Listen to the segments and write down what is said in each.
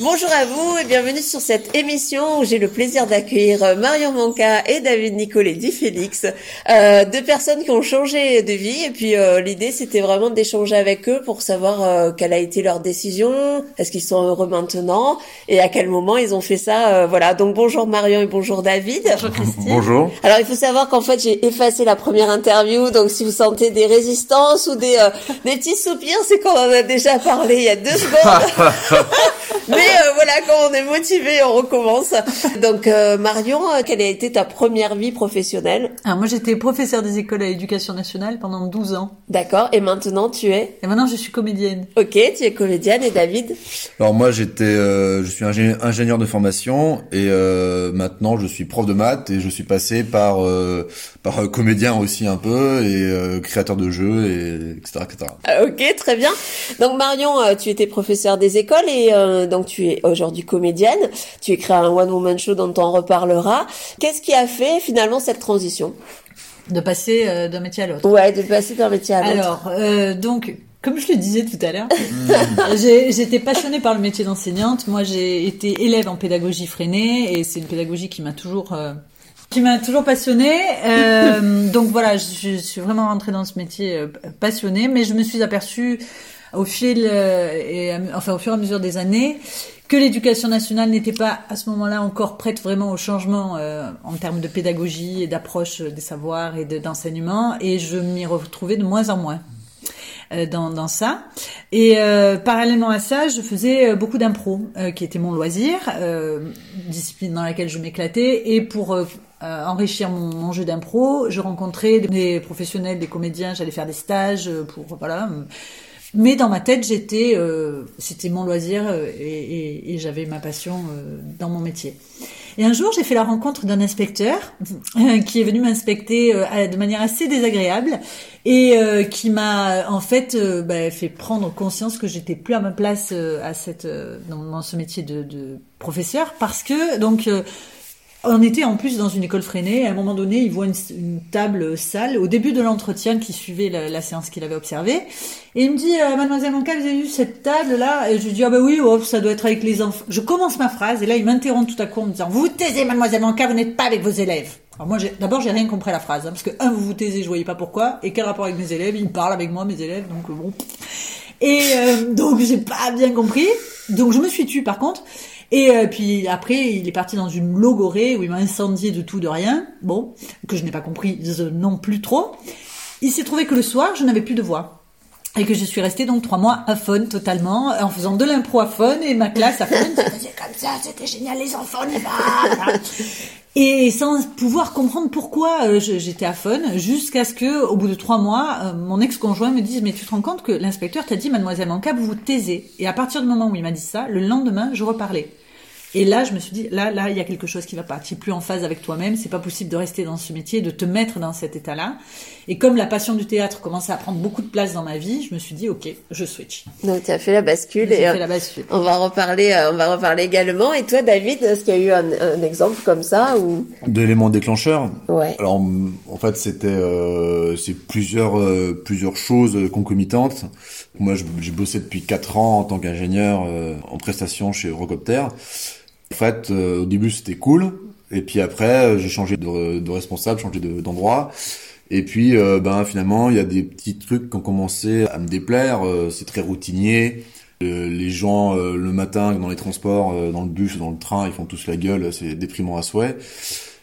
Bonjour à vous et bienvenue sur cette émission où j'ai le plaisir d'accueillir euh, Marion Manca et David Nicolet dit Félix, euh, deux personnes qui ont changé de vie et puis euh, l'idée c'était vraiment d'échanger avec eux pour savoir euh, quelle a été leur décision, est-ce qu'ils sont heureux maintenant et à quel moment ils ont fait ça. euh, voilà, donc bonjour Marion et bonjour David. Bonjour Christine. Bonjour. Alors il faut savoir qu'en fait j'ai effacé la première interview, donc si vous sentez des résistances ou des, euh, des petits soupirs, c'est qu'on en a déjà parlé il y a deux secondes. Mais euh, voilà, quand on est motivé, on recommence. Donc euh, Marion, euh, quelle a été ta première vie professionnelle Alors moi j'étais professeur des écoles à l'éducation nationale pendant 12 ans. D'accord. Et maintenant tu es Et maintenant je suis comédienne. Ok, tu es comédienne et David Alors moi j'étais, euh, je suis ingé- ingénieur de formation et euh, maintenant je suis prof de maths et je suis passé par euh, par euh, comédien aussi un peu et euh, créateur de jeux et etc etc. Ah, Ok, très bien. Donc Marion, euh, tu étais professeur des écoles et euh, donc tu es aujourd'hui comédienne. Tu as créé un one woman show dont on reparlera. Qu'est-ce qui a fait finalement cette transition? De passer euh, d'un métier à l'autre. Ouais, de passer d'un métier à l'autre. Alors, euh, donc, comme je le disais tout à l'heure, j'ai- j'étais passionnée par le métier d'enseignante. Moi, j'ai été élève en pédagogie freinée et c'est une pédagogie qui m'a toujours euh, qui m'a toujours passionnée. Euh, donc voilà, je, suis vraiment rentrée dans ce métier euh, passionnée, mais je me suis aperçue au fil euh, enfin au fur et à mesure des années que l'éducation nationale n'était pas à ce moment-là encore prête vraiment au changement euh, en termes de pédagogie et d'approche des savoirs et de- d'enseignement et je m'y retrouvais de moins en moins euh, dans, dans ça. Et euh, parallèlement à ça, je faisais beaucoup d'impro, qui était mon loisir, discipline dans laquelle je m'éclatais. Et pour euh, enrichir mon, jeu d'impro, je rencontrais des, professionnels, des comédiens, j'allais faire des stages euh, pour voilà. Mais dans ma tête, j'étais, euh, c'était mon loisir et, j'avais ma passion dans mon métier. Et un jour, j'ai fait la rencontre d'un inspecteur qui est venu m'inspecter de manière assez désagréable et qui m'a en fait bah, fait prendre conscience que j'étais plus à ma place à cette dans, ce métier de, de professeur parce que donc on était en plus dans une école freinée. À un moment donné, il voit une, table sale au début de l'entretien qui suivait la, séance qu'il avait observée. Et il me dit, euh, Mademoiselle Manca, vous avez vu cette table-là? Et je lui dis, ah bah oui, oh, ça doit être avec les enfants. Je commence ma phrase et là, il m'interrompt tout à coup en me disant, vous vous taisez, Mademoiselle Manca, vous n'êtes pas avec vos élèves. Alors moi, d'abord, j'ai rien compris à la phrase, hein, parce que un, vous vous taisez, je voyais pas pourquoi, et quel rapport avec mes élèves? Il parle avec moi, mes élèves, donc bon. Et euh, donc j'ai pas bien compris. Donc je me suis tue par contre. Et euh, puis après, il est parti dans une logorée où il m'a incendié de tout, de rien. Bon, que je n'ai pas compris non plus trop. Il s'est trouvé que le soir, je n'avais plus de voix. Et que je suis restée donc trois mois à fun totalement, en faisant de l'impro à fun et ma classe à fun. Faisait comme ça, c'était génial, les enfants, on y va. Et sans pouvoir comprendre pourquoi euh, j'étais à fun, jusqu'à ce que, au bout de trois mois, euh, mon ex-conjoint me dise mais tu te rends compte que l'inspecteur t'a dit Mademoiselle Manca, vous vous taisez. Et à partir du moment où il m'a dit ça, le lendemain, je reparlais. Et là, je me suis dit, là, là, il y a quelque chose qui va pas. Tu es plus en phase avec toi-même. C'est pas possible de rester dans ce métier, de te mettre dans cet état-là. Et comme la passion du théâtre commençait à prendre beaucoup de place dans ma vie, je me suis dit, ok, je switch. Donc tu as fait la bascule J'ai et euh, fait la bascule. on va reparler, euh, on va reparler également. Et toi, David, est-ce qu'il y a eu un, un exemple comme ça ou? D'éléments déclencheurs. Ouais. Alors en fait c'était euh, c'est plusieurs euh, plusieurs choses concomitantes. Moi j'ai bossé depuis quatre ans en tant qu'ingénieur euh, en prestation chez Eurocopter. En fait euh, au début c'était cool et puis après euh, j'ai changé de, de responsable, changé de- d'endroit. Et puis, euh, ben finalement, il y a des petits trucs qui ont commencé à me déplaire. Euh, c'est très routinier. Euh, les gens le matin dans les transports, dans le bus, dans le train, ils font tous la gueule. C'est déprimant à souhait.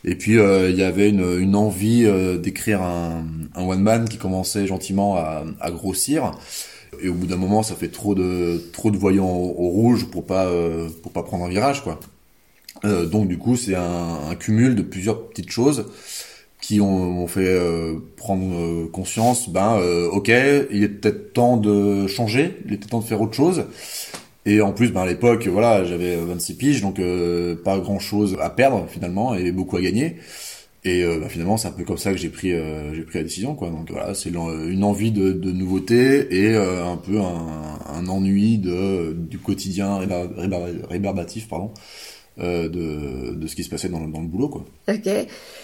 Et puis il y avait une, une envie d'écrire un, un one man qui commençait gentiment à, à grossir. Et au bout d'un moment, ça fait trop de trop de voyants au, au rouge pour pas euh, pour pas prendre un virage quoi. Euh, donc du coup, c'est un, un cumul de plusieurs petites choses qui ont, m'ont fait euh, prendre euh, conscience, ben euh, ok, il est peut-être temps de changer, il est peut-être temps de faire autre chose. Et en plus, ben à l'époque, voilà, j'avais 26 piges, donc euh, pas grand-chose à perdre finalement et beaucoup à gagner. Et euh, ben, finalement, c'est un peu comme ça que j'ai pris euh, j'ai pris la décision quoi. Donc voilà, c'est une envie de, de nouveauté et euh, un peu un, un ennui de du quotidien rébar- rébarbatif pardon euh, de, de ce qui se passait dans, dans le boulot, quoi. Ok.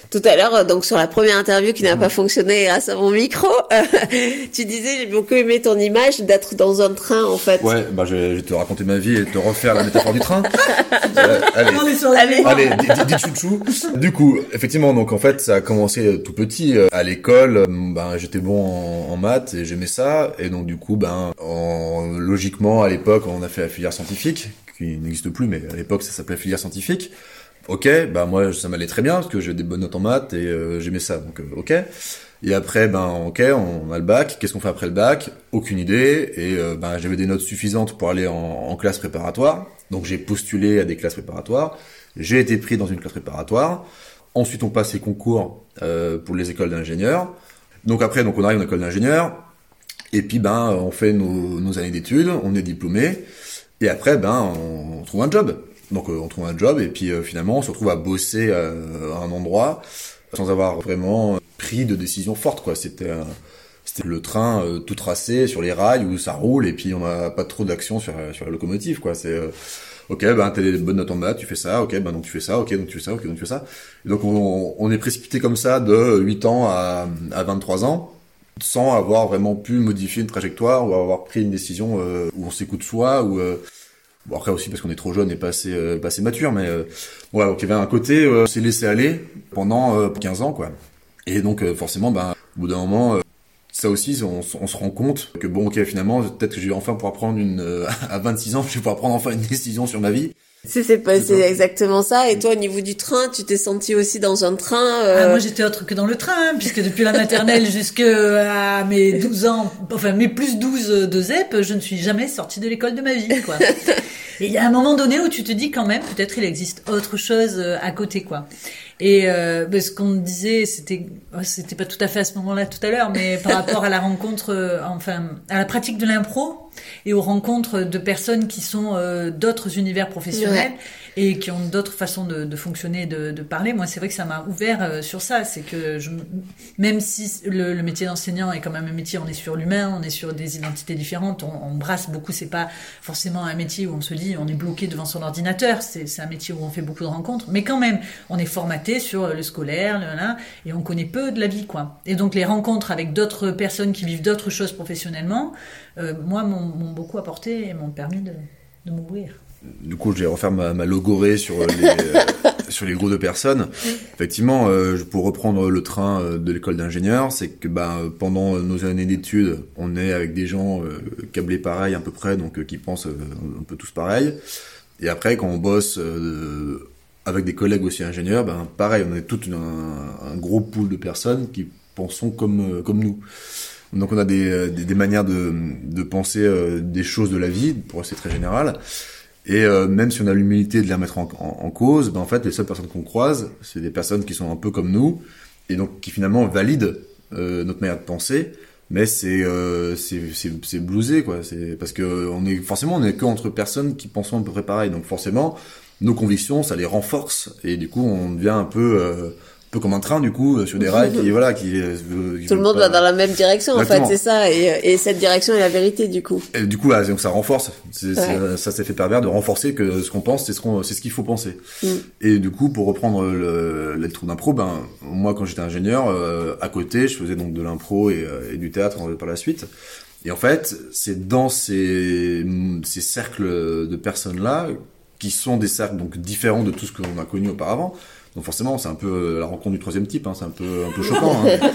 Tout à l'heure, donc sur la première interview qui n'a pas fonctionné grâce à mon micro, tu disais j'ai beaucoup aimé ton image d'être dans un train en fait. Ouais, bah je, vais te raconter ma vie et te refaire la métaphore du train. Euh, allez, On est sur la Allez. allez, chouchou. Du coup, effectivement, donc en fait, ça a commencé euh, tout petit. Euh, À l'école, euh, ben j'étais bon en, en maths et j'aimais ça. Et donc du coup, ben en, logiquement à l'époque, on a fait la filière scientifique qui n'existe plus, mais à l'époque ça s'appelait filière scientifique. Ok, bah moi ça m'allait très bien parce que j'ai des bonnes notes en maths et euh, j'aimais ça, donc euh, ok. Et après, ben ok, on a le bac. Qu'est-ce qu'on fait après le bac? Aucune idée. Et euh, ben j'avais des notes suffisantes pour aller en, classe préparatoire, donc j'ai postulé à des classes préparatoires. J'ai été pris dans une classe préparatoire. Ensuite, on passe les concours pour les écoles d'ingénieurs. Donc après, donc on arrive en école d'ingénieur. Et puis ben on fait nos années d'études, on est diplômé. Et après, ben on, on trouve un job. Donc euh, on trouve un job et puis euh, finalement on se retrouve à bosser euh, à un endroit sans avoir vraiment pris de décision forte quoi. C'était euh, c'était le train euh, tout tracé sur les rails où ça roule et puis on n'a pas trop d'action sur sur la locomotive quoi. C'est euh, ok ben t'as des bonnes notes en maths, tu fais ça, ok ben donc tu fais ça, ok donc tu fais ça, ok donc tu fais ça. Donc on, on est précipité comme ça de 8 ans à, à 23 ans sans avoir vraiment pu modifier une trajectoire ou avoir pris une décision euh, où on s'écoute soi ou euh, bon après aussi parce qu'on est trop jeune et pas assez, euh, pas assez mature mais euh, voilà donc il y avait un côté euh, s'est laissé aller pendant euh, 15 ans quoi. Et donc euh, forcément ben au bout d'un moment euh, ça aussi on, on se rend compte que bon ok finalement peut-être que je vais enfin pouvoir prendre une euh, à 26 ans je vais pouvoir prendre enfin une décision sur ma vie C'est c'est pas- C'est exactement ça. Et toi au niveau du train, tu t'es senti aussi dans un train. euh, Ah, moi j'étais autre que dans le train, hein, puisque depuis la maternelle jusqu'à mes 12 ans, enfin mes plus 12 de ZEP, je ne suis jamais sortie de l'école de ma vie, quoi. Et il y a un moment donné où tu te dis quand même, peut-être il existe autre chose euh, à côté, quoi. Et euh, ce qu'on disait, c'était, oh, c'était pas tout à fait à ce moment-là tout à l'heure, mais par rapport à la rencontre, euh, enfin, à la pratique de l'impro et aux rencontres de personnes qui sont euh, d'autres univers professionnels et qui ont d'autres façons de, fonctionner, de, de parler. Moi, c'est vrai que ça m'a ouvert euh, sur ça. C'est que même si le, métier d'enseignant est quand même un métier, on est sur l'humain, on est sur des identités différentes, on, brasse beaucoup. C'est pas forcément un métier où on se dit on est bloqué devant son ordinateur. C'est un métier où on fait beaucoup de rencontres, mais quand même, on est formaté sur le scolaire, et on connaît peu de la vie, quoi. Et donc les rencontres avec d'autres personnes qui vivent d'autres choses professionnellement, euh, moi, m'ont beaucoup apporté et m'ont permis de m'ouvrir. Du coup, je vais refaire ma, logorée sur les, euh, sur les groupes de personnes. Effectivement, euh, pour reprendre le train euh, de l'école d'ingénieur, c'est que bah, pendant nos années d'études, on est avec des gens euh, câblés pareil à peu près, donc euh, qui pensent euh, un peu tous pareil. Et après, quand on bosse euh, avec des collègues aussi ingénieurs, ben pareil, on est tout un, gros pool de personnes qui pensons comme euh, comme nous. Donc on a des, euh, des, manières de, de penser euh, des choses de la vie, pour c'est très général. Et euh, même si on a l'humilité de les remettre en, en, cause, ben en fait les seules personnes qu'on croise, c'est des personnes qui sont un peu comme nous, et donc qui finalement valident euh, notre manière de penser. Mais c'est euh, c'est blousé quoi. C'est parce que on est forcément on est que entre personnes qui pensent à peu près pareil. Donc forcément nos convictions ça les renforce et du coup on devient un peu euh, peu comme un train du coup euh, sur des rails qui voilà qui, euh, qui Tout le monde pas- va dans la même direction, en fait, c'est ça. Et, euh, et cette direction est la vérité, du coup. Et du coup, voilà, donc ça renforce. Ouais. ça, ça fait pervers de renforcer que ce qu'on pense, c'est ce qu'on, c'est ce qu'il faut penser. Mm. Et du coup, pour reprendre le, les trous d'impro, ben moi, quand j'étais ingénieur, euh, à côté, je faisais donc de l'impro et, et du théâtre par la suite. Et en fait, c'est dans ces, ces cercles de personnes là qui sont des cercles donc différents de tout ce qu'on a connu auparavant. Donc forcément, c'est un peu euh, la rencontre du troisième type. Hein, c'est un peu un peu choquant. Hein.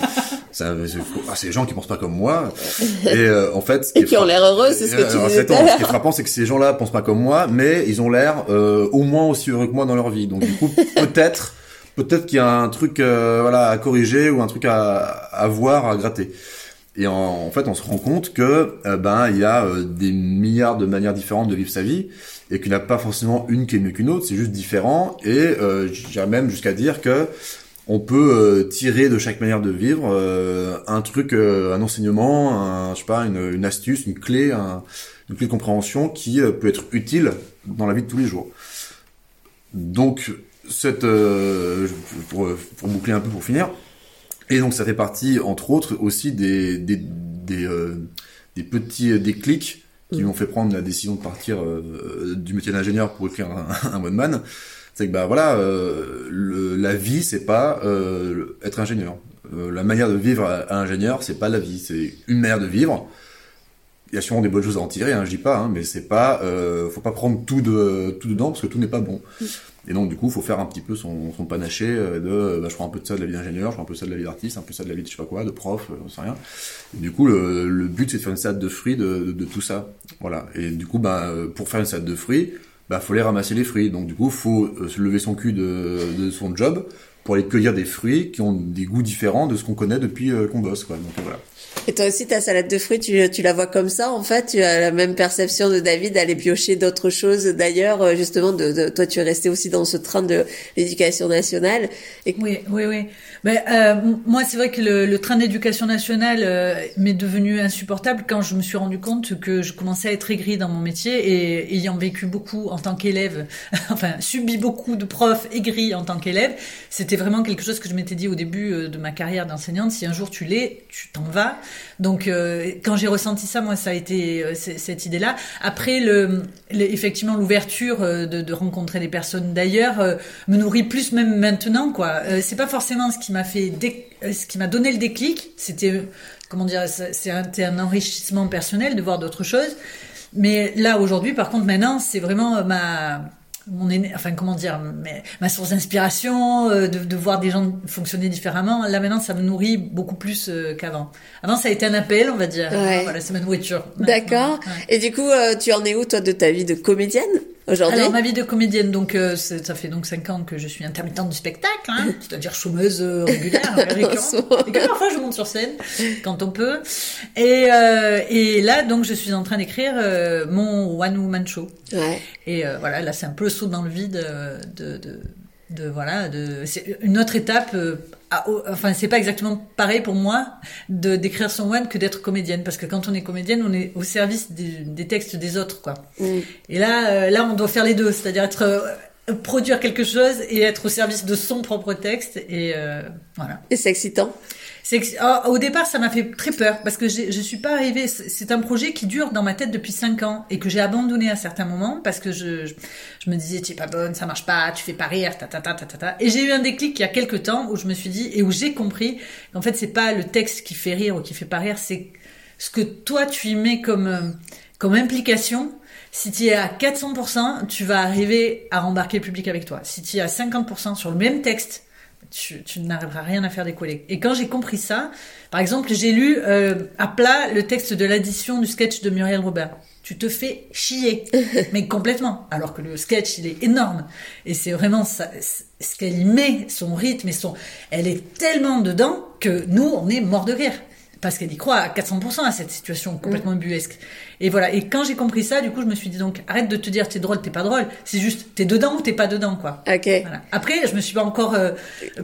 C'est un- c'est ah, c'est des gens qui pensent pas comme moi. Et euh, en fait, ce Et qui ont l'air heureux, c'est ce que euh, tu disais. Ce qui est frappant, c'est que ces gens-là pensent pas comme moi, mais ils ont l'air euh, au moins aussi heureux que moi dans leur vie. Donc du coup, peut-être, peut-être qu'il y a un truc, euh, voilà, à corriger ou un truc à, à voir, à gratter. Et en, en fait, on se rend compte que euh, ben il y a euh, des milliards de manières différentes de vivre sa vie et qu'il n'y a pas forcément une qui est mieux qu'une autre. C'est juste différent. Et euh, j'irais même jusqu'à dire que on peut euh, tirer de chaque manière de vivre euh, un truc, euh, un enseignement, un, je sais pas, une, astuce, une clé, un, une clé de compréhension qui euh, peut être utile dans la vie de tous les jours. Donc, cette, pour, pour boucler un peu pour finir, et donc ça fait partie, entre autres, aussi des, des, des, des petits déclics qui Mm. m'ont fait prendre la décision de partir euh, du métier d'ingénieur pour écrire un, un. C'est que bah voilà, euh, la vie c'est pas euh, être ingénieur. La manière de vivre à, à ingénieur, c'est pas la vie, c'est une manière de vivre. Il y a sûrement des bonnes choses à en tirer, hein, je dis pas, hein, mais c'est pas, faut pas prendre tout de tout dedans parce que tout n'est pas bon. Et donc du coup, faut faire un petit peu son, panaché euh, de, euh, bah, je prends un peu de ça de la vie d'ingénieur, je prends un peu de ça de la vie d'artiste, un peu de ça de la vie de je sais pas quoi, de prof, euh, j'en sais rien. Et du coup, le, le but c'est de faire une salade de fruits de, de, de tout ça, voilà. Et du coup, bah, euh, pour faire une salade de fruits, bah faut aller ramasser les fruits. Donc du coup, faut euh, se lever son cul de, de son job pour aller cueillir des fruits qui ont des goûts différents de ce qu'on connaît depuis euh, qu'on bosse, quoi. Donc voilà. Et toi aussi, ta salade de fruits, tu, tu la vois comme ça, en fait? Tu as la même perception de David d'aller piocher d'autres choses d'ailleurs, euh, justement, de, de, toi, tu es resté aussi dans ce train de l'éducation nationale. Et... Oui, oui, oui. Mais, euh, moi, c'est vrai que le, le train d'éducation nationale euh, m'est devenu insupportable quand je me suis rendu compte que je commençais à être aigrie dans mon métier et ayant vécu beaucoup en tant qu'élève, enfin, subi beaucoup de profs aigris en tant qu'élève, c'était vraiment quelque chose que je m'étais dit au début euh, de ma carrière d'enseignante. Si un jour tu l'es, tu t'en vas. Donc, euh, quand j'ai ressenti ça, moi, ça a été euh, cette idée-là. Après, le, effectivement, l'ouverture de, rencontrer des personnes d'ailleurs me nourrit plus même maintenant, quoi. C'est pas forcément ce qui m'a fait, ce qui m'a donné le déclic. C'était, comment dire, c'est un, un enrichissement personnel de voir d'autres choses. Mais là, aujourd'hui, par contre, maintenant, c'est vraiment ma mon enfin comment dire, mais, ma source d'inspiration, euh, de, de, voir des gens fonctionner différemment. Là maintenant, ça me nourrit beaucoup plus euh, qu'avant. Avant, ça a été un appel, on va dire. Ouais. Voilà, c'est ma nourriture. D'accord. Ouais. Et du coup, euh, tu en es où toi de ta vie de comédienne? Aujourd'hui Alors ma vie de comédienne, donc euh, ça fait donc cinq ans que je suis intermittente du spectacle, hein, c'est-à-dire chômeuse euh, régulière, récurrente. et que parfois je monte sur scène quand on peut. Et, euh, et là donc je suis en train d'écrire euh, mon one woman show. Ouais. Et euh, voilà, là c'est un peu le saut dans le vide de, de, de voilà, de c'est une autre étape. Euh, à, enfin, c'est pas exactement pareil pour moi de d'écrire son one que d'être comédienne, parce que quand on est comédienne, on est au service des, des textes des autres, quoi. Mm. Et là, euh, là, on doit faire les deux, c'est-à-dire être euh, produire quelque chose et être au service de son propre texte, et euh, voilà. Et c'est excitant c'est oh, au départ ça m'a fait très peur parce que je suis pas arrivée c'est un projet qui dure dans ma tête depuis cinq ans et que j'ai abandonné à certains moments parce que je, je, me disais tu es pas bonne ça marche pas tu fais pas rire ta ta ta ta ta, ta. et j'ai eu un déclic il y a quelques temps où je me suis dit et où j'ai compris qu'en fait c'est pas le texte qui fait rire ou qui fait pas rire c'est ce que toi tu y mets comme comme implication si tu es à 400%, tu vas arriver à embarquer le public avec toi. Si tu es à 50% sur le même texte, tu, tu n'arriveras rien à faire décoller. Et quand j'ai compris ça, par exemple, j'ai lu euh, à plat le texte de l'addition du sketch de Muriel Robert. Tu te fais chier, mais complètement. Alors que le sketch, il est énorme. Et c'est vraiment ça, ce qu'elle y met, son rythme et son... Elle est tellement dedans que nous, on est mort de rire parce qu'elle y croit à 400% à cette situation complètement mmh. buesque. Et voilà. Et quand j'ai compris ça, du coup, je me suis dit donc arrête de te dire t'es drôle, t'es pas drôle. C'est juste t'es dedans ou t'es pas dedans, quoi. Ok. Voilà. Après, je me suis pas encore euh,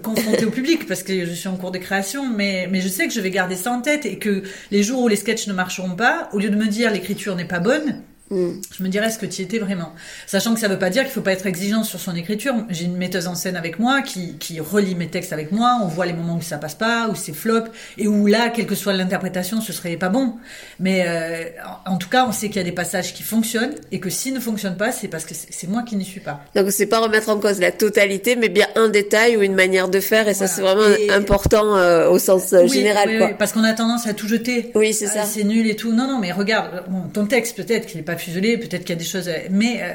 confrontée au public parce que je suis en cours de création, mais mais je sais que je vais garder ça en tête et que les jours où les sketchs ne marcheront pas, au lieu de me dire l'écriture n'est pas bonne, je me dirais ce que tu étais vraiment. Sachant que ça veut pas dire qu'il faut pas être exigeant sur son écriture. J'ai une metteuse en scène avec moi qui, qui relit mes textes avec moi. On voit les moments où ça passe pas, où c'est flop, et où là, quelle que soit l'interprétation, ce serait pas bon. Mais euh, en, en, tout cas, on sait qu'il y a des passages qui fonctionnent et que s'ils ne fonctionnent pas, c'est parce que c'est moi qui n'y suis pas. Donc c'est pas remettre en cause la totalité, mais bien un détail ou une manière de faire, et voilà. ça c'est vraiment et... important euh, au sens oui, général. Oui, quoi. Oui, parce qu'on a tendance à tout jeter. Oui, c'est ça. Ah, c'est nul et tout. Non, non, mais regarde, bon, ton texte peut-être qu'il n'est pas fuselé, peut-être qu'il y a des choses, mais euh,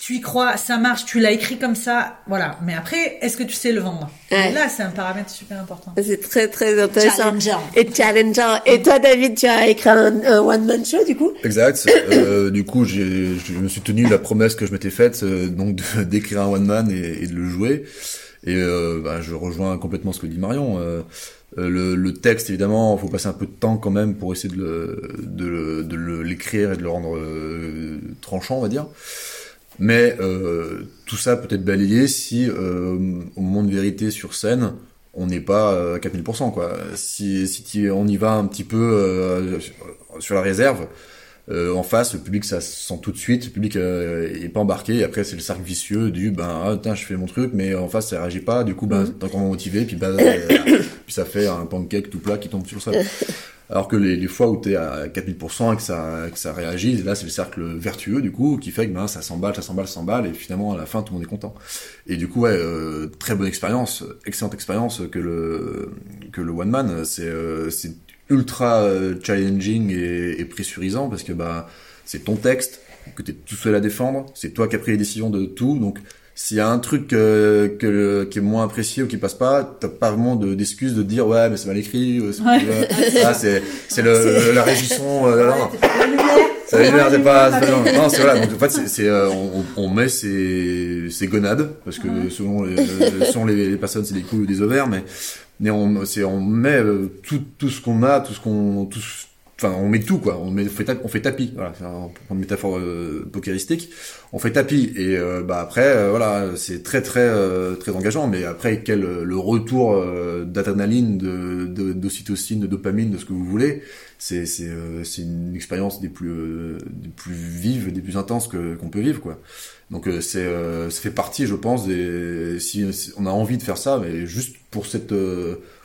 tu y crois, ça marche, tu l'as écrit comme ça, voilà. Mais après, est-ce que tu sais le vendre? Ouais. Là, c'est un paramètre super important. C'est très très intéressant. Challengeant. Et challengeant. Et toi, David, tu as écrit un, un one man show du coup? Exact. euh, du coup, je me suis tenu la promesse que je m'étais faite, euh, donc d'écrire un one man et, et, de le jouer. Et euh, bah, je rejoins complètement ce que dit Marion. Euh, le, texte, évidemment, faut passer un peu de temps quand même pour essayer de, l'écrire et de le rendre euh, tranchant, on va dire. Mais euh, tout ça peut être balayé si, au moment de vérité sur scène, on n'est pas à 4000%. Quoi. Si on y va un petit peu sur la réserve, euh, en face, le public ça se sent tout de suite, le public euh, est pas embarqué. Et après, c'est le cercle vicieux du ben ah, je fais mon truc, mais en face ça réagit pas. Du coup, ben t'es encore motivé, puis ben puis ça fait un pancake tout plat qui tombe sur le sol. Alors que les, les fois où t'es à 4000% et que ça, que ça réagit, là c'est le cercle vertueux du coup qui fait que ben, ça s'emballe, ça s'emballe, ça s'emballe et finalement à la fin tout le monde est content. Et du coup ouais, euh, très bonne expérience, excellente expérience que le que le one man, c'est euh, c'est ultra euh, challenging et, et, pressurisant parce que bah c'est ton texte que t'es tout seul à défendre, c'est toi qui as pris les décisions de tout donc s'il y a un truc euh, que, qui est moins apprécié ou qui passe pas, t'as pas vraiment d'excuses de, dire ouais mais c'est mal écrit. c'est ah, c'est c'est le, la régisson. Euh, ça c'est pas, non, non c'est voilà donc en fait c'est, c'est euh, on, on, met ces ces gonades parce que selon les selon les, personnes c'est des couilles ou des ovaires mais mais on c'est on met tout tout ce qu'on a tout ce qu'on tout enfin on met tout quoi. On met on fait, tapis, on fait tapis. Voilà c'est une métaphore euh, pokéristique. On fait tapis et euh, bah après euh, voilà c'est très très euh, très engageant. Mais après quel le retour d'adrénaline de d'ocytocine de, dopamine de ce que vous voulez c'est c'est c'est une expérience des plus des plus vives des plus intenses que qu'on peut vivre quoi. Donc c'est ça fait partie je pense des si on a envie de faire ça mais juste pour cette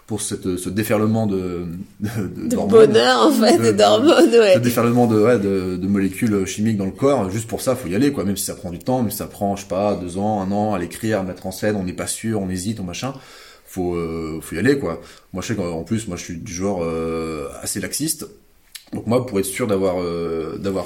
pour cette, ce déferlement de, de, de bonheur en fait, d'hormones, ouais. Ce déferlement de, ouais, de, de, molécules chimiques dans le corps, juste pour ça, faut y aller, quoi. Même si ça prend du temps, même si ça prend, je sais pas, deux ans, un an à l'écrire, à mettre en scène, on n'est pas sûr, on hésite, on machin. Faut, euh, faut y aller, quoi. Moi, je sais qu'en plus, moi, je suis du genre euh, assez laxiste. Donc moi, pour être sûr d'avoir, euh, d'avoir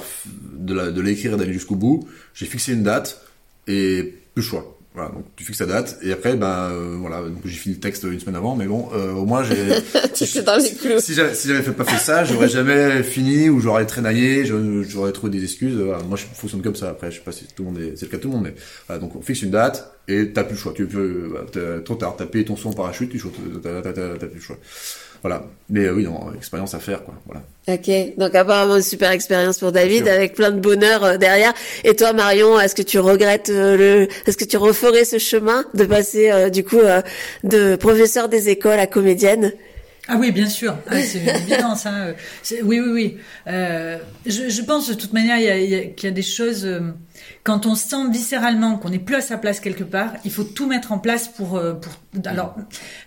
de l'écrire et d'aller jusqu'au bout, j'ai fixé une date et plus le choix. Voilà, donc tu fixes la date et après ben euh, voilà donc j'ai fini le texte une semaine avant mais bon euh, au moins j'ai si, dans les clous. si j'avais si j'avais pas fait ça j'aurais jamais fini ou j'aurais traînaillé j'aurais trouvé des excuses voilà. moi je fonctionne comme ça après je sais pas si tout le monde est c'est le cas de tout le monde mais voilà, donc on fixe une date et t'as plus le choix tu peux bah, trop tard t'as payé ton son parachute tu t'as plus le choix voilà. Mais euh, oui, non, expérience à faire, quoi. Voilà. Ok. Donc apparemment une super expérience pour David avec plein de bonheur euh, derrière. Et toi, Marion, est-ce que tu regrettes euh, le, est-ce que tu referais ce chemin de passer du coup de professeur des écoles à comédienne? Ah oui, bien sûr. Ah, c'est évident ça. Oui, oui, oui. Euh, je, je, pense de toute manière qu'il y, a des choses. Quand on sent viscéralement qu'on n'est plus à sa place quelque part, il faut tout mettre en place pour. pour alors,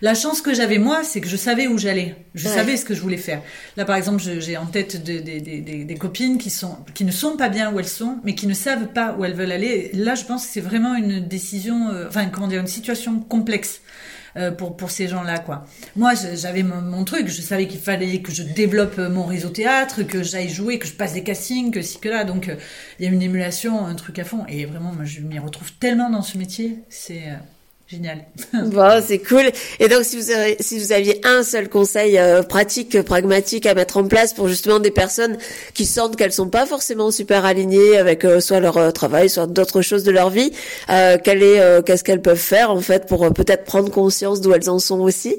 la chance que j'avais moi, c'est que je savais où j'allais. Je savais ce que je voulais faire. Là, par exemple, j'ai en tête des, des, des, des, copines qui sont qui ne sont pas bien où elles sont, mais qui ne savent pas où elles veulent aller. Là, je pense que c'est vraiment une décision, enfin, comment dire, une situation complexe. Euh, pour pour ces gens-là quoi. Moi j'avais mon, truc, je savais qu'il fallait que je développe euh, mon réseau théâtre, que j'aille jouer, que je passe des castings, que si que là. Donc euh, il y a une émulation, un truc à fond. Et vraiment je m'y retrouve tellement dans ce métier, c'est Génial. bon, c'est cool. Et donc, si vous, avez, si vous aviez un seul conseil euh, pratique, pragmatique à mettre en place pour justement des personnes qui sentent qu'elles sont pas forcément super alignées avec euh, soit leur euh, travail, soit d'autres choses de leur vie, quel est, qu'est-ce qu'elles peuvent faire en fait pour peut-être prendre conscience d'où elles en sont aussi?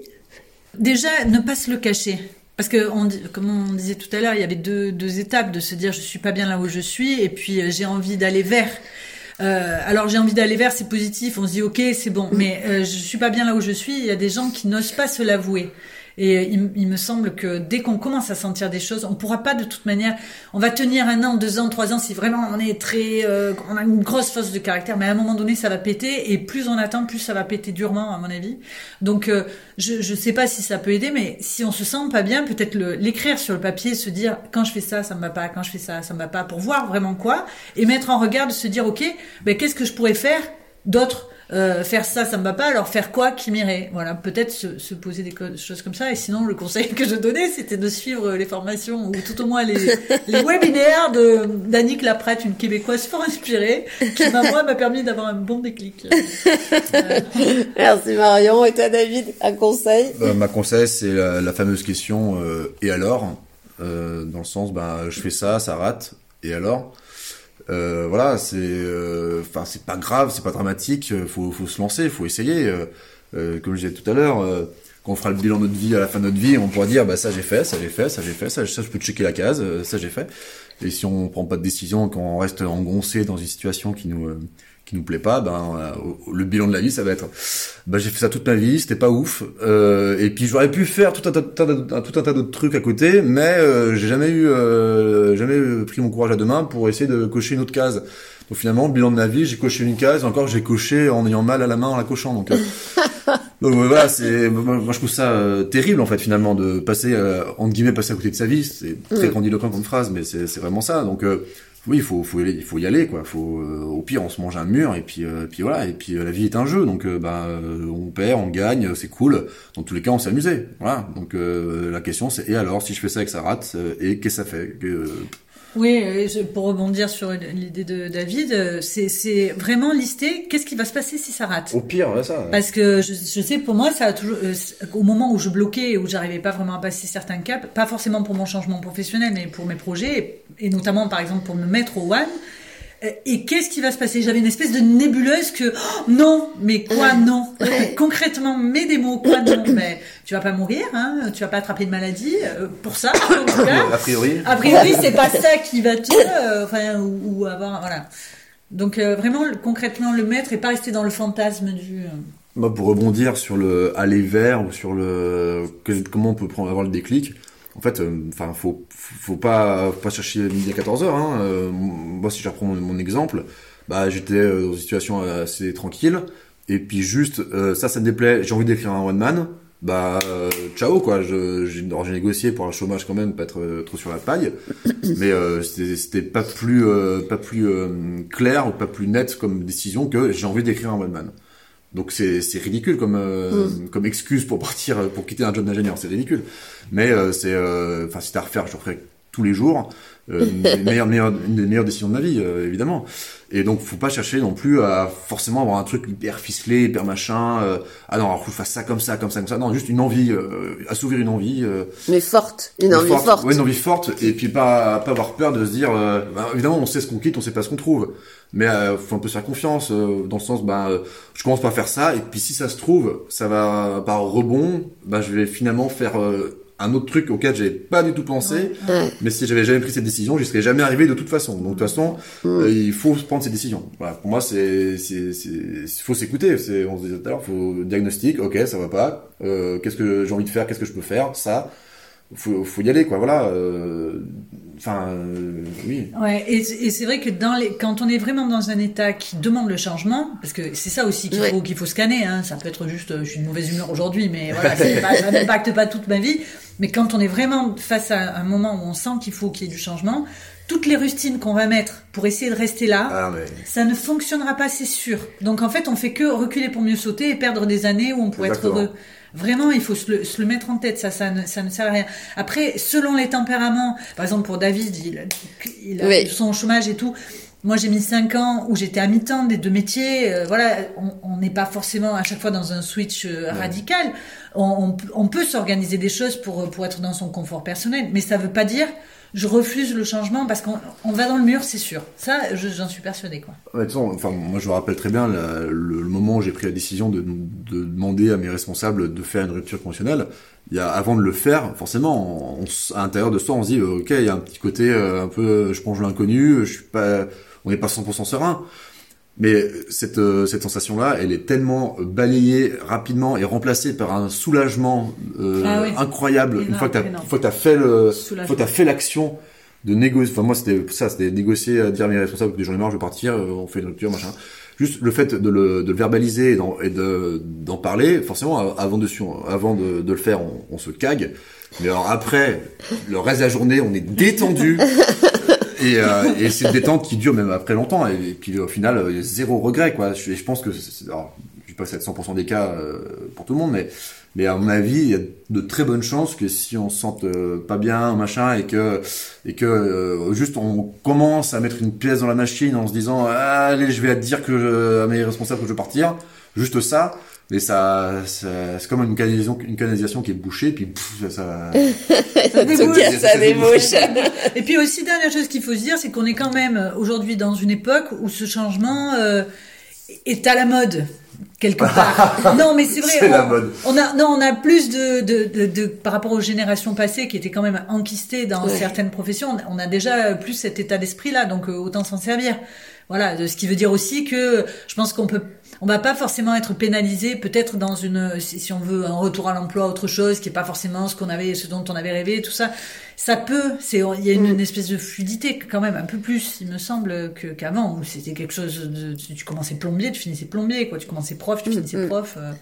Déjà, ne pas se le cacher. Parce que, on, comme on disait tout à l'heure, il y avait deux, deux étapes de se dire je suis pas bien là où je suis et puis j'ai envie d'aller vers. Euh, alors j'ai envie d'aller vers, c'est positif, on se dit ok, c'est bon, mais euh, je suis pas bien là où je suis. Il y a des gens qui n'osent pas se l'avouer. Et il, me semble que dès qu'on commence à sentir des choses, on pourra pas de toute manière. On va tenir un an, deux ans, trois ans si vraiment on est très, euh, on a une grosse force de caractère. Mais à un moment donné, ça va péter. Et plus on attend, plus ça va péter durement, à mon avis. Donc, euh, je je sais pas si ça peut aider, mais si on se sent pas bien, peut-être l'écrire sur le papier, se dire quand je fais ça, ça me va pas. Quand je fais ça, ça me va pas. Pour voir vraiment quoi et mettre en regard de se dire ok, ben qu'est-ce que je pourrais faire d'autre euh, faire ça, ça me va pas, alors faire quoi qui m'irait? Voilà, peut-être se, se, poser des choses comme ça. Et sinon, le conseil que je donnais, c'était de suivre les formations ou tout au moins les, les webinaires de d'Annick Laprette, une québécoise fort inspirée, qui moi m'a permis d'avoir un bon déclic. Merci Marion. Et toi, David, un conseil? Euh, Ma conseil, c'est la, fameuse question euh, et alors? Euh, Dans le sens, ben, je fais ça, ça rate. Et alors? Euh, voilà, c'est, euh, enfin, c'est pas grave, c'est pas dramatique. Euh, faut, faut se lancer, faut essayer. Euh, comme je disais tout à l'heure, quand on fera le bilan de notre vie à la fin de notre vie, on pourra dire, bah ça j'ai fait, ça j'ai fait, ça j'ai fait, ça, ça je peux checker la case, ça j'ai fait. Et si on prend pas de décision, qu'on reste engoncé dans une situation qui nous qui nous plaît pas, ben euh, le bilan de la vie ça va être, ben j'ai fait ça toute ma vie, c'était pas ouf, euh, et puis j'aurais pu faire tout un tas, tout un tas d'autres trucs à côté, mais euh, j'ai jamais eu, euh, jamais pris mon courage à deux mains pour essayer de cocher une autre case. Donc finalement, bilan de ma vie, j'ai coché une case, encore j'ai coché en ayant mal à la main en la cochant. Donc, donc voilà, c'est moi je trouve ça terrible en fait finalement de passer entre guillemets passer à côté de sa vie. C'est très grandiloquent comme phrase, mais c'est vraiment ça. Donc oui, il faut, faut, il faut y aller, quoi. Faut, euh, au pire, on se mange un mur et puis, euh, puis voilà. Et puis euh, la vie est un jeu, donc bah, on perd, on gagne, c'est cool. Dans tous les cas, on s'est amusé, voilà. Donc la question, c'est et alors, si je fais ça et que ça rate, et qu'est-ce que ça fait oui, pour rebondir sur l'idée de David, euh, c'est vraiment lister qu'est-ce qui va se passer si ça rate? Au pire, ça. Parce que je, je, sais, pour moi, ça a toujours, euh, au moment où je bloquais, où j'arrivais pas vraiment à passer certains caps, pas forcément pour mon changement professionnel, mais pour mes projets, et notamment par exemple pour me mettre au one, euh, et qu'est-ce qui va se passer? J'avais une espèce de nébuleuse que oh, non, mais quoi non? Concrètement, mets des mots quoi non? Mais tu vas pas mourir, hein Tu vas pas attraper de maladie euh, pour ça. En tout cas. a priori. A priori, c'est pas ça qui va te, euh, enfin, ou, avoir voilà. Donc vraiment, concrètement, le mettre et pas rester dans le fantasme du. Moi, pour rebondir sur le aller vers ou sur le comment on peut prendre avoir le déclic en fait, euh, enfin, faut, faut pas, pas chercher midi à 14 heures. Hein. Euh, moi, si je reprends mon, exemple, bah, j'étais euh, dans une situation assez tranquille, et puis juste, ça, ça me déplaît. J'ai envie d'écrire un one man. Bah, ciao quoi. J'ai, négocié pour un chômage quand même, pas être trop sur la paille, mais c'était, c'était pas plus, pas plus clair ou pas plus net comme décision que j'ai envie d'écrire un one man. Donc c'est ridicule comme euh, mm. comme excuse pour partir pour quitter un job d'ingénieur, c'est ridicule. Mais euh, c'est euh, enfin c'est à refaire, je referai tous les jours. Une, des meilleures, une des meilleures décisions de ma vie, évidemment. Et donc, faut pas chercher non plus à forcément avoir un truc hyper ficelé, hyper machin. ah non, alors faut faire ça comme ça, comme ça, comme ça. Non, juste une envie, assouvir une envie. Mais forte, une envie forte. Ouais, une envie forte. Et puis pas pas avoir peur de se dire, bah, évidemment, on sait ce qu'on quitte, on sait pas ce qu'on trouve mais euh, faut un peu se faire confiance euh, dans le sens euh, je commence par faire ça et puis si ça se trouve ça va par rebond ben je vais finalement faire euh, un autre truc auquel j'avais pas du tout pensé mais si j'avais jamais pris cette décision j'y serais jamais arrivé de toute façon. Donc de toute façon il faut prendre ces décisions. Voilà. Pour moi c'est c'est c'est faut s'écouter. C'est on se disait tout à l'heure faut diagnostic ok ça va pas. Qu'est-ce que j'ai envie de faire qu'est-ce que je peux faire? Ça faut faut y aller quoi. Voilà Enfin, euh, oui. Ouais, et, et c'est vrai que dans les, quand on est vraiment dans un état qui demande le changement, parce que c'est ça aussi qu'il faut, qu'il faut scanner, hein, ça peut être juste, je suis de mauvaise humeur aujourd'hui, mais voilà, pas, ça n'impacte pas toute ma vie. Mais quand on est vraiment face à un moment où on sent qu'il faut qu'il y ait du changement, toutes les rustines qu'on va mettre pour essayer de rester là, ah, ça ne fonctionnera pas, c'est sûr. Donc en fait, on fait que reculer pour mieux sauter et perdre des années où on pourrait être heureux. Vraiment, il faut se le, se le, mettre en tête. Ça, ça ne, ça ne sert à rien. Après, selon les tempéraments, par exemple pour David, il, il a son chômage et tout. Moi, j'ai mis cinq ans où j'étais à mi-temps des deux métiers. Euh, voilà, on n'est pas forcément à chaque fois dans un switch euh, radical. On, on, on peut s'organiser des choses pour pour être dans son confort personnel, mais ça veut pas dire je refuse le changement parce qu'on va dans le mur, c'est sûr. Ça, j'en suis persuadé, quoi. enfin, moi, je me rappelle très bien le, moment où j'ai pris la décision de, de, demander à mes responsables de faire une rupture conventionnelle. Il y a, avant de le faire, forcément, on, à l'intérieur de soi, on se dit, ok, il y a un petit côté euh, un peu, je plonge l'inconnu, je suis pas, on n'est pas 100% serein. Mais cette, euh, cette sensation-là, elle est tellement balayée rapidement et remplacée par un soulagement euh, ah incroyable une fois que tu as fait le, fois que fait l'action de négocier. Enfin moi c'était ça, c'était négocier, à dire à mes responsables que j'en ai marre, je vais partir, euh, on fait une rupture, machin. Juste le fait de le, de le verbaliser et d'en, d'en parler, forcément avant de, avant de, de le faire, on, on se cague. Mais alors après, le reste de la journée, on est détendu. et, euh, et c'est une détente qui dure même après longtemps. Et, puis au final, il a zéro regret, quoi. Je, je pense que, alors, je sais pas si c'est 100% des cas euh, pour tout le monde, mais, mais à mon avis, il y a de très bonnes chances que si on se sente euh, pas bien, machin, et que, et que euh, juste on commence à mettre une pièce dans la machine en se disant, allez, je vais dire que à mes responsables que je veux partir, juste ça, mais ça, c'est comme une canalisation, une canalisation qui est bouchée, puis ça, ça, ça, débouche, ça, débouche. Et puis aussi dernière chose qu'il faut se dire, c'est qu'on est quand même aujourd'hui dans une époque où ce changement, euh, est à la mode quelque part. non, mais c'est vrai. C'est on, la mode. on a non, on a plus de, de, de, de- par rapport aux générations passées qui étaient quand même enquistées dans Ouais. certaines professions. On a déjà plus cet état d'esprit là, donc euh, autant s'en servir. Voilà, ce qui veut dire aussi que je pense qu'on peut, on va pas forcément être pénalisé, peut-être dans une, si on veut un retour à l'emploi, autre chose qui est pas forcément ce qu'on avait, ce dont on avait rêvé, tout ça. Ça peut, c'est, il y a une, une espèce de fluidité quand même, un peu plus, il me semble, que qu'avant où c'était quelque chose de, tu tu commençais plombier, tu finissais plombier, quoi. Tu commençais prof, tu finissais mm. prof. euh,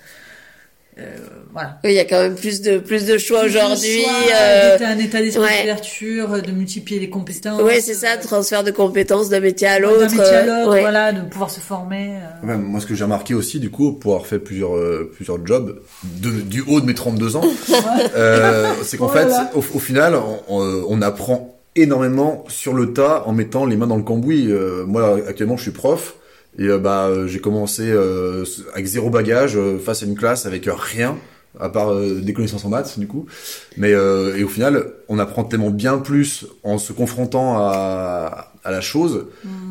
euh, voilà. Oui, il y a quand même plus de plus de choix aujourd'hui. Euh, un état d'esprit ouais. d'ouverture, de multiplier les compétences. Ouais, c'est ça, euh, transfert de compétences d'un métier à d'un l'autre. métier à euh, l'autre, ouais. voilà, de pouvoir se former. euh. Ouais, moi, ce que j'ai remarqué aussi, du coup, pour avoir fait plusieurs, euh, plusieurs jobs, de, du haut de mes 32 ans, euh, c'est qu'en Oh fait, au, au final, on, apprend énormément sur le tas en mettant les mains dans le cambouis. Euh, moi, actuellement, je suis prof. Et euh, bah, euh, j'ai commencé euh, avec zéro bagage face à une classe avec rien à part euh, des connaissances en maths du coup. Mais euh, et au final, on apprend tellement bien plus en se confrontant à, à la chose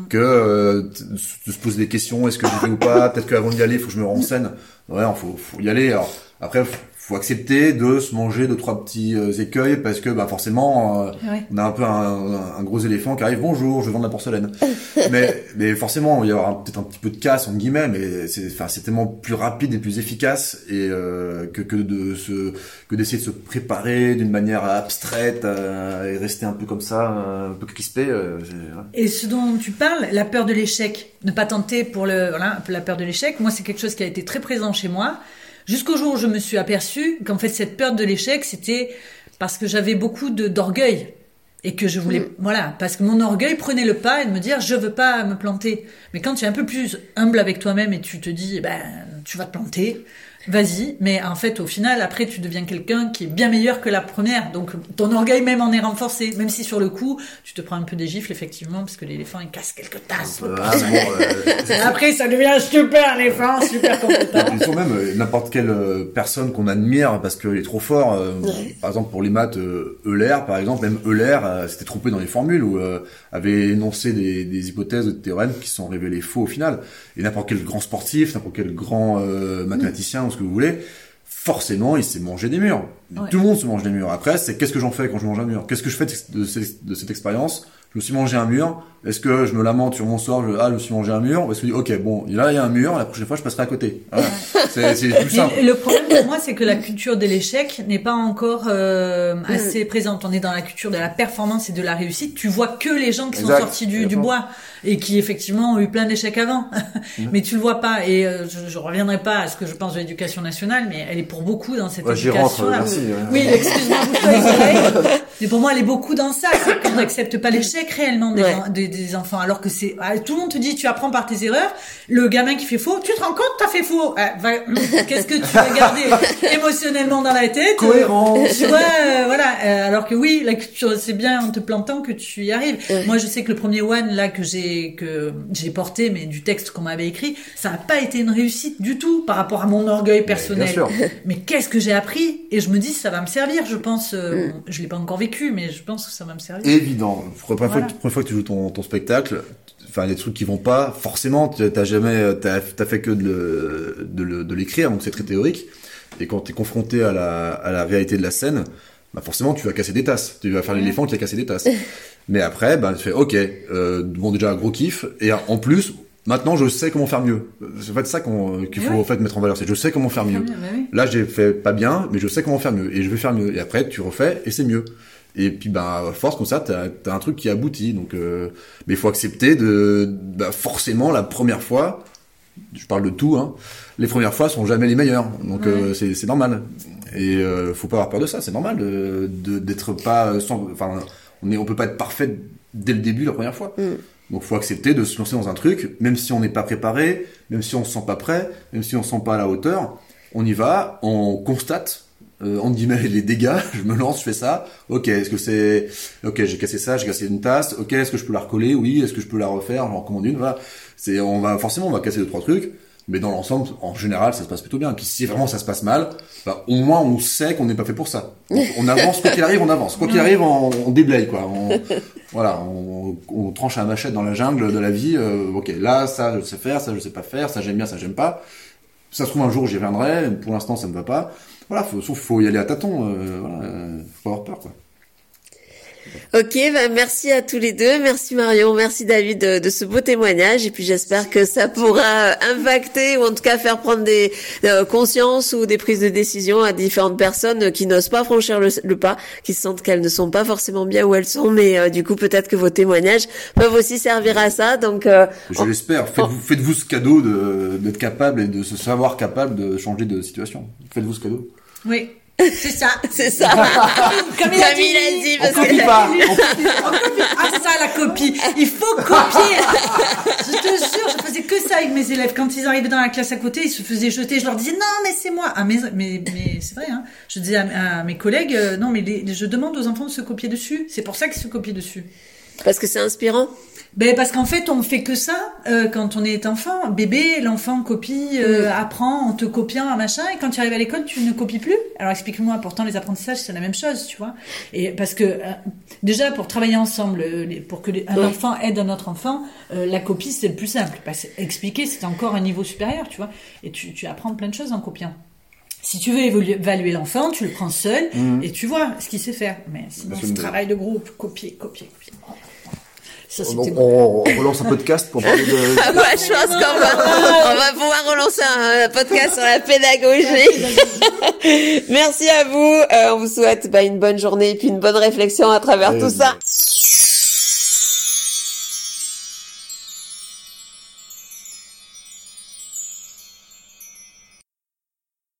que euh, t- de se poser des questions. Est-ce que j'y vais ou pas? Peut-être qu'avant d'y aller, il faut que je me renseigne. Ouais, il faut, faut y aller. Alors après, faut, faut accepter de se manger deux trois petits euh, écueils parce que bah forcément. euh, Ouais. on a un peu un, un gros éléphant qui arrive, bonjour, je vends de la porcelaine. mais, mais forcément, il y aura peut-être un petit peu de casse, entre guillemets, mais c'est, enfin, c'est tellement plus rapide et plus efficace et, euh, que, que de se, que d'essayer de se préparer d'une manière abstraite et rester un peu comme ça, un peu crispé. ouais. Et ce dont tu parles, la peur de l'échec, ne pas tenter pour le, voilà, la peur de l'échec, moi c'est quelque chose qui a été très présent chez moi, jusqu'au jour où je me suis aperçu qu'en fait cette peur de l'échec, c'était parce que j'avais beaucoup de d'orgueil et que je voulais, voilà, parce que mon orgueil prenait le pas et de me dire je veux pas me planter. Mais quand tu es un peu plus humble avec toi-même et tu te dis, eh ben, tu vas te planter. Vas-y, mais en fait, au final, après, tu deviens quelqu'un qui est bien meilleur que la première. Donc, ton orgueil même en est renforcé. Même si sur le coup, tu te prends un peu des gifles, effectivement, parce que l'éléphant, il casse quelques tasses. Euh, ah, bon, euh, Après, ça devient super l'éléphant, super compétent. Ils sont même euh, n'importe quelle euh, personne qu'on admire parce qu'il est trop fort. euh, Ouais. Par exemple pour les maths, euh, Euler par exemple, même Euler euh, s'était trompé dans les formules ou euh, avait énoncé des, des hypothèses ou des théorèmes qui sont révélés faux au final. Et n'importe quel grand sportif, n'importe quel grand euh, mathématicien ce que vous voulez, forcément il s'est mangé des murs. Ouais. Tout le monde se mange des murs. Après c'est qu'est-ce que j'en fais quand je mange un mur? Qu'est-ce que je fais de, de cette- de cette expérience? Je me suis mangé un mur. Est-ce que je me lamente sur mon sort je, Ah, je me suis mangé un mur? Ou est-ce que je dis ok bon là il y a un mur. La prochaine fois je passerai à côté. Voilà. c'est c'est plus simple. Le problème pour moi, c'est que la culture de l'échec n'est pas encore euh, assez présente. On est dans la culture de la performance et de la réussite. Tu vois que les gens qui sont sortis du, du bois et qui effectivement ont eu plein d'échecs avant, mais tu le vois pas. Et euh, je, je reviendrai pas à ce que je pense de l'éducation nationale, mais elle est pour beaucoup dans cette Ouais, J'y rentre, éducation. là merci. ouais. Oui, excuse-moi. Mais pour moi, elle est beaucoup dans ça. C'est qu'on n'accepte pas l'échec réellement des, Ouais. en- des, des enfants. Alors que c'est, ah, tout le monde te dit, tu apprends par tes erreurs. Le gamin qui fait faux, tu te rends compte, t'as fait faux. Ah, va- Qu'est-ce que tu vas garder émotionnellement dans la tête? Cohérence. Tu vois, euh, voilà. Euh, alors que oui, la culture, c'est bien en te plantant que tu y arrives. Ouais. Moi, je sais que le premier one, là, que j'ai, que j'ai porté, mais du texte qu'on m'avait écrit, ça n'a pas été une réussite du tout par rapport à mon orgueil personnel. Bien sûr. Mais qu'est-ce que j'ai appris? Et je me dis, ça va me servir, je pense. euh, Je l'ai pas encore vécu, mais je pense que ça va me servir. Évident. La première, Voilà. fois, que- première fois que tu joues ton, ton spectacle, enfin des trucs qui vont pas, forcément, tu- t'as jamais, t'as as fait que de l'écrire, donc c'est très théorique. Et quand t'es confronté à la, à la réalité de la scène, bah forcément tu vas casser des tasses. Tu vas faire l'éléphant qui a cassé des tasses. Mais après, bah tu fais, ok, euh, bon déjà gros kiff. Et en plus, maintenant je sais comment faire mieux. C'est en fait ça qu'on- qu'il faut Ouais. en fait mettre en valeur. C'est je sais comment faire mieux. Bah oui. Là, j'ai fait pas bien, mais je sais comment faire mieux. Et je vais faire mieux. Et après, tu refais, et c'est mieux. Et puis, bah, force comme ça, t'as as un truc qui aboutit. Donc, euh, mais il faut accepter de, bah, forcément, la première fois, je parle de tout, hein, les premières fois sont jamais les meilleures. Donc, euh, c'est normal. Et euh, faut pas avoir peur de ça. C'est normal de- d'être pas sans, enfin, on est, on peut pas être parfait dès le début la première fois. Mm. Donc, faut accepter de se lancer dans un truc, même si on n'est pas préparé, même si on se sent pas prêt, même si on se sent pas à la hauteur. On y va, on constate, euh, on dit les dégâts, je me lance, je fais ça. Ok, est-ce que c'est, ok, j'ai cassé ça, j'ai cassé une tasse. Ok, est-ce que je peux la recoller? Oui, est-ce que je peux la refaire? J'en recommande une. Voilà. C'est, on va forcément, on va casser deux trois trucs, Mais dans l'ensemble, en général, ça se passe plutôt bien. Puis si vraiment ça se passe mal, bah, au moins on sait qu'on n'est pas fait pour ça. On avance, quoi qu'il arrive, on avance. Quoi qu'il arrive, on, déblaye, quoi. Voilà, on, on tranche à machette dans la jungle de la vie. euh, ok, là, ça, je sais faire, ça, je sais pas faire, ça, j'aime bien, ça, j'aime pas. Ça se trouve, un jour, j'y reviendrai. Pour l'instant, ça me va pas. Voilà, faut, faut y aller à tâtons. Euh, voilà, euh, faut avoir peur, quoi. Ok, bah merci à tous les deux. Merci Marion, merci David de, de ce beau témoignage. Et puis j'espère que ça pourra impacter ou en tout cas faire prendre des euh, conscience ou des prises de décision à différentes personnes qui n'osent pas franchir le, le pas, qui sentent qu'elles ne sont pas forcément bien où elles sont. Mais euh, du coup, peut-être que vos témoignages peuvent aussi servir à ça. Donc, euh, Je l'espère. Faites-vous, faites-vous ce cadeau de, d'être capable et de se savoir capable de changer de situation. Faites-vous ce cadeau. Oui, c'est ça. c'est ça. Comme il a il a dit, On parce que copie pas. Ah ça la copie, il faut copier. je te jure, je faisais que ça avec mes élèves. Quand ils arrivaient dans la classe à côté, ils se faisaient jeter. Je leur disais non mais c'est moi. Ah mais mais, mais c'est vrai. Hein. Je disais à, à mes collègues euh, non mais les- je demande aux enfants de se copier dessus. C'est pour ça qu'ils se copient dessus. Parce que c'est inspirant. Ben parce qu'en fait on fait que ça euh, quand on est enfant. Bébé, l'enfant copie, euh, apprend en te copiant un machin. Et quand tu arrives à l'école, tu ne copies plus. Alors explique-moi. Pourtant les apprentissages c'est la même chose, tu vois. Et parce que euh, déjà pour travailler ensemble, les- pour que les- un Oui. enfant aide un autre enfant, euh, la copie c'est le plus simple. Parce que expliquer c'est encore un niveau supérieur, tu vois. Et tu, tu apprends plein de choses en copiant. Si tu veux évoluer- évaluer l'enfant, tu le prends seul et tu vois ce qu'il sait faire. Mais sinon, ce travail de groupe, copier, copier, copier. Ça, On, c'était on- on relance un podcast pour parler de. Ah bah, je pense qu'on va, on va pouvoir relancer un podcast sur la pédagogie. Merci à vous. Euh, on vous souhaite bah, une bonne journée et puis une bonne réflexion à travers Et- tout ça.